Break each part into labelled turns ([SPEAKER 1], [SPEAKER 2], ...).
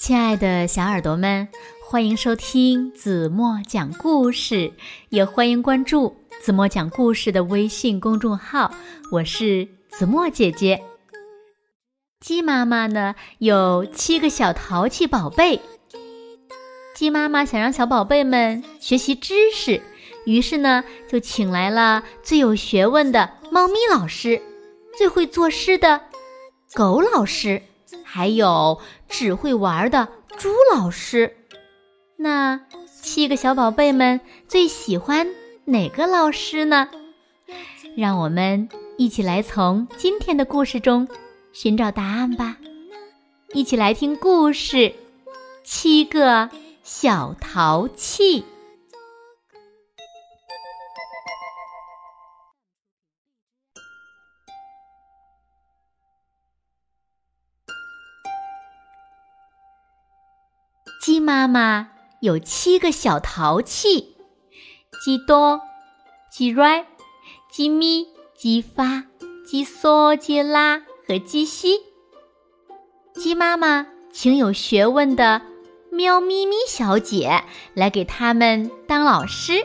[SPEAKER 1] 亲爱的小耳朵们，欢迎收听子墨讲故事，也欢迎关注子墨讲故事的微信公众号。我是子墨姐姐。鸡妈妈呢有七个小淘气宝贝，鸡妈妈想让小宝贝们学习知识，于是呢就请来了最有学问的猫咪老师，最会作诗的狗老师。还有只会玩的猪老师，那七个小宝贝们最喜欢哪个老师呢？让我们一起来从今天的故事中寻找答案吧！一起来听故事《七个小淘气》。妈妈有七个小淘气：鸡多、鸡瑞、鸡咪、鸡发、鸡嗦、鸡拉和鸡西。鸡妈妈请有学问的喵咪咪小姐来给他们当老师。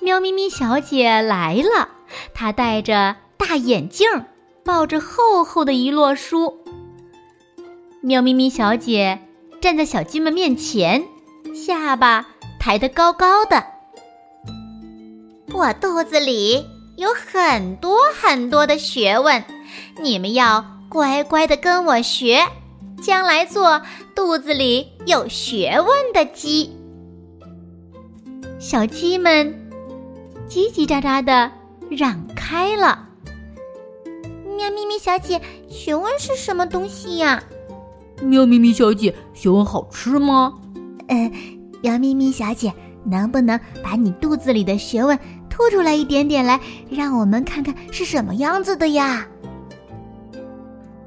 [SPEAKER 1] 喵咪咪小姐来了，她戴着大眼镜，抱着厚厚的一摞书。喵咪咪小姐。站在小鸡们面前，下巴抬得高高的。
[SPEAKER 2] 我肚子里有很多很多的学问，你们要乖乖的跟我学，将来做肚子里有学问的鸡。
[SPEAKER 1] 小鸡们叽叽喳喳的嚷开了：“
[SPEAKER 2] 喵咪咪小姐，学问是什么东西呀？”
[SPEAKER 3] 喵咪咪小姐，学问好吃吗？
[SPEAKER 2] 嗯，喵咪咪小姐，能不能把你肚子里的学问吐出来一点点来，让我们看看是什么样子的呀？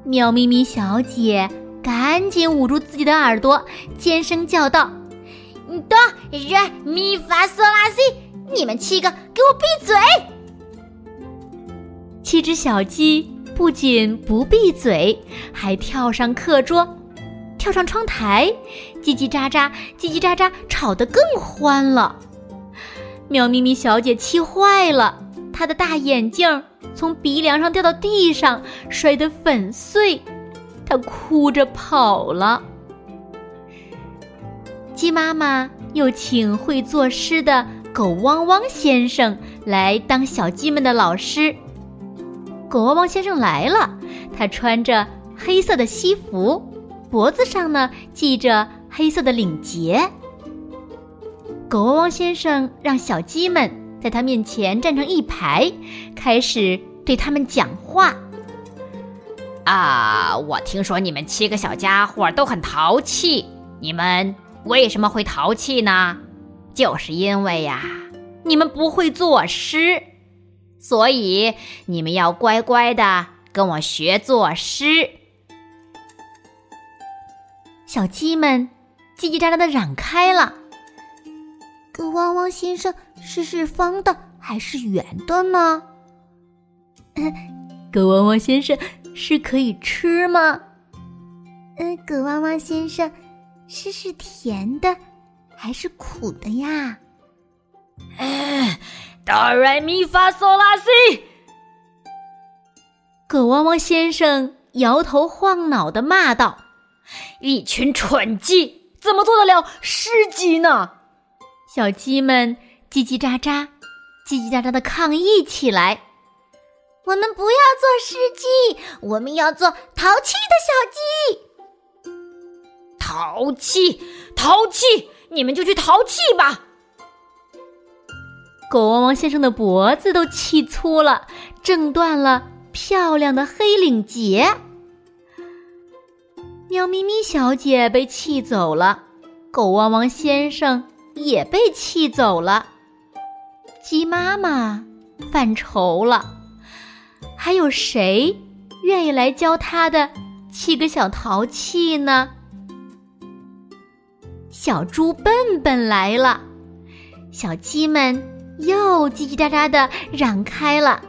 [SPEAKER 1] 喵咪咪小姐赶紧捂住自己的耳朵，尖声叫道：“
[SPEAKER 2] 哆来咪发嗦拉西，你们七个给我闭嘴！”
[SPEAKER 1] 七只小鸡不仅不闭嘴，还跳上课桌。跳上窗台，叽叽喳喳，叽叽喳喳，吵得更欢了。喵咪咪小姐气坏了，她的大眼镜从鼻梁上掉到地上，摔得粉碎。她哭着跑了。鸡妈妈又请会作诗的狗汪汪先生来当小鸡们的老师。狗汪汪先生来了，他穿着黑色的西服。脖子上呢系着黑色的领结。狗汪汪先生让小鸡们在他面前站成一排，开始对他们讲话。
[SPEAKER 4] 啊，我听说你们七个小家伙都很淘气，你们为什么会淘气呢？就是因为呀，你们不会作诗，所以你们要乖乖的跟我学作诗。
[SPEAKER 1] 小鸡们叽叽喳喳的嚷开了。
[SPEAKER 2] 狗汪汪先生，是是方的还是圆的呢？
[SPEAKER 1] 狗汪汪先生，是可以吃吗？
[SPEAKER 2] 嗯，狗汪汪先生，是是甜的还是苦的呀？
[SPEAKER 4] 哆来咪发嗦拉西。
[SPEAKER 1] 狗汪汪先生摇头晃脑的骂道。
[SPEAKER 4] 一群蠢鸡，怎么做得了诗鸡呢？
[SPEAKER 1] 小鸡们叽叽喳喳、叽叽喳喳的抗议起来。
[SPEAKER 2] 我们不要做诗鸡，我们要做淘气的小鸡。
[SPEAKER 4] 淘气，淘气，你们就去淘气吧！
[SPEAKER 1] 狗汪汪先生的脖子都气粗了，挣断了漂亮的黑领结。喵咪咪小姐被气走了，狗汪汪先生也被气走了，鸡妈妈犯愁了，还有谁愿意来教他的七个小淘气呢？小猪笨笨来了，小鸡们又叽叽喳喳的嚷开了，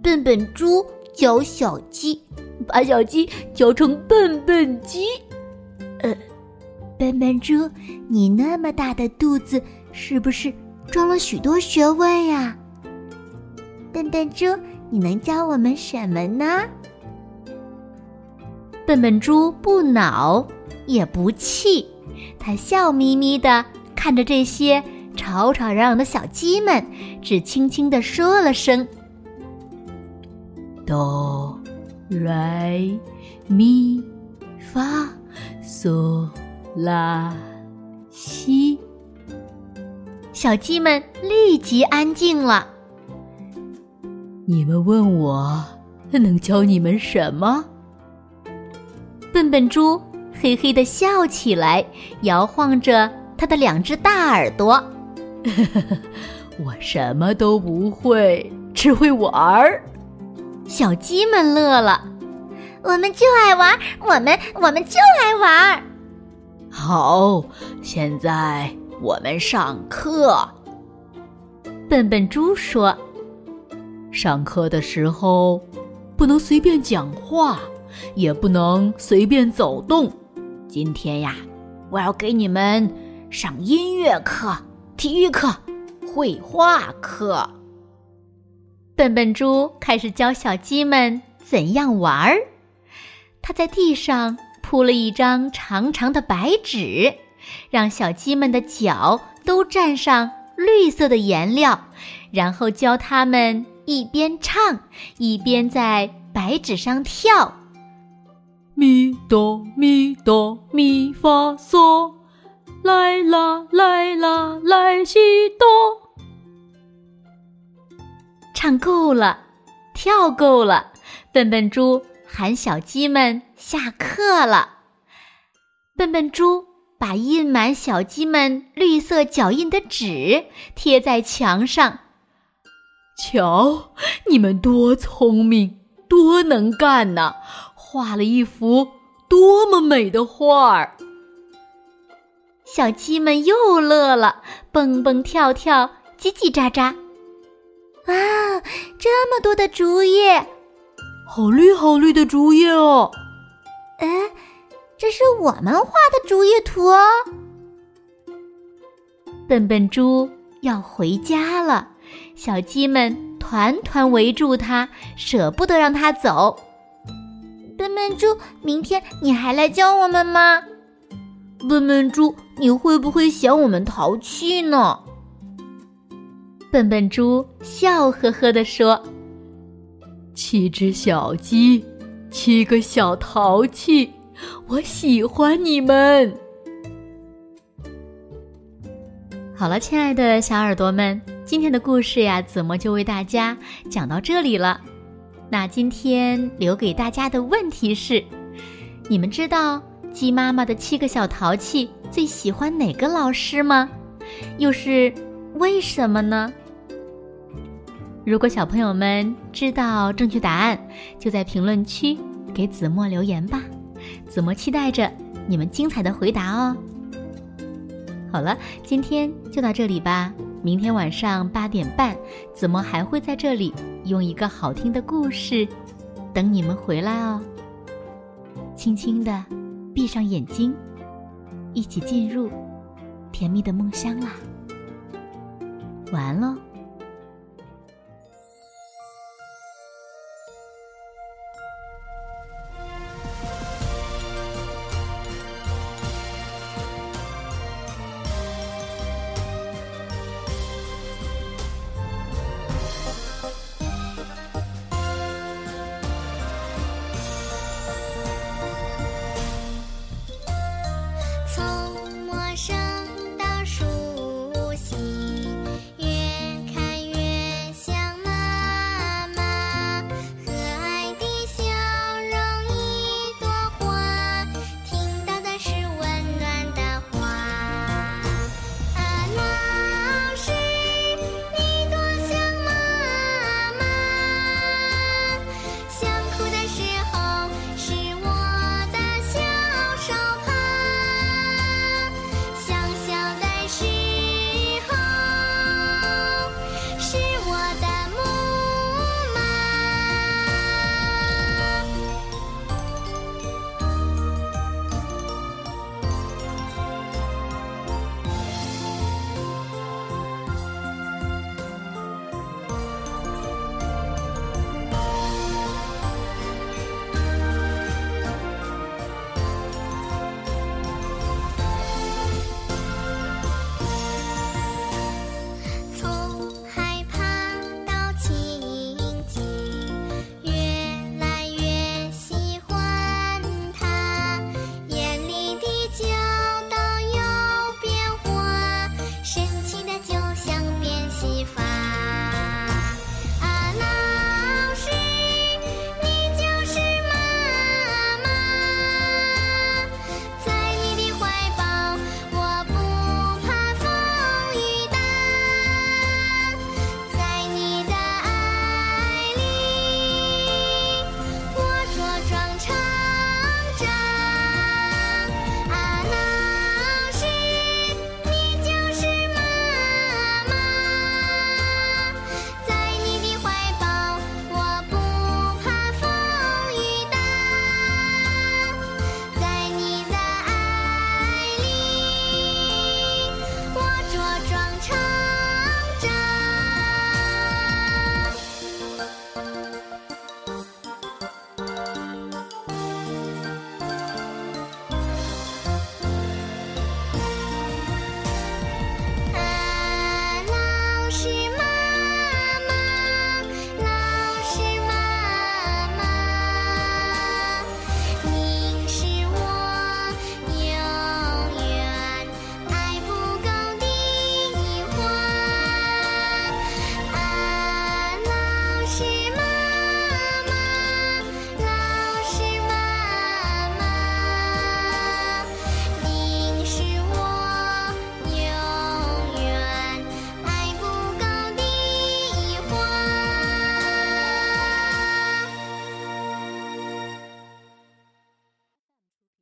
[SPEAKER 2] 笨笨猪教小鸡。
[SPEAKER 3] 把小鸡教成笨笨鸡，
[SPEAKER 2] 呃，笨笨猪，你那么大的肚子，是不是装了许多学问呀？笨笨猪，你能教我们什么呢？
[SPEAKER 1] 笨笨猪不恼也不气，他笑眯眯的看着这些吵吵嚷嚷的小鸡们，只轻轻的说了声：“
[SPEAKER 3] 哆，来，咪，发，嗦，拉，西。”
[SPEAKER 1] 小鸡们立即安静了。
[SPEAKER 3] 你们问我能教你们什么？
[SPEAKER 1] 笨笨猪嘿嘿的笑起来，摇晃着它的两只大耳朵。
[SPEAKER 3] 我什么都不会，只会玩儿。
[SPEAKER 1] 小鸡们乐了，
[SPEAKER 2] 我们就爱玩，我们我们就爱玩。
[SPEAKER 3] 好，现在我们上课。
[SPEAKER 1] 笨笨猪说：“
[SPEAKER 3] 上课的时候不能随便讲话。”也不能随便走动。今天呀，我要给你们上音乐课、体育课、绘画课。
[SPEAKER 1] 笨笨猪开始教小鸡们怎样玩儿。他在地上铺了一张长长的白纸，让小鸡们的脚都沾上绿色的颜料，然后教他们一边唱一边在白纸上跳。
[SPEAKER 3] 咪哆咪哆咪发嗦，来啦来啦来西哆。
[SPEAKER 1] 唱够了，跳够了，笨笨猪喊小鸡们下课了。笨笨猪把印满小鸡们绿色脚印的纸贴在墙上。
[SPEAKER 3] 瞧，你们多聪明，多能干呐！画了一幅多么美的画儿！
[SPEAKER 1] 小鸡们又乐了，蹦蹦跳跳，叽叽喳喳。
[SPEAKER 2] 哇，这么多的竹叶，
[SPEAKER 3] 好绿好绿的竹叶哦！
[SPEAKER 2] 哎，这是我们画的竹叶图哦。
[SPEAKER 1] 笨笨猪要回家了，小鸡们团团围住它，舍不得让它走。
[SPEAKER 2] 笨笨猪，明天你还来教我们吗？
[SPEAKER 1] 笨笨猪，你会不会嫌我们淘气呢？笨笨猪笑呵呵地说：“
[SPEAKER 3] 七只小鸡，七个小淘气，我喜欢你们。”
[SPEAKER 1] 好了，亲爱的小耳朵们，今天的故事呀，子墨就为大家讲到这里了。那今天留给大家的问题是：你们知道鸡妈妈的七个小淘气最喜欢哪个老师吗？又是为什么呢？如果小朋友们知道正确答案，就在评论区给子墨留言吧。子墨期待着你们精彩的回答哦。好了，今天就到这里吧。明天晚上八点半，子墨还会在这里用一个好听的故事等你们回来哦。轻轻的闭上眼睛，一起进入甜蜜的梦乡啦。晚安喽。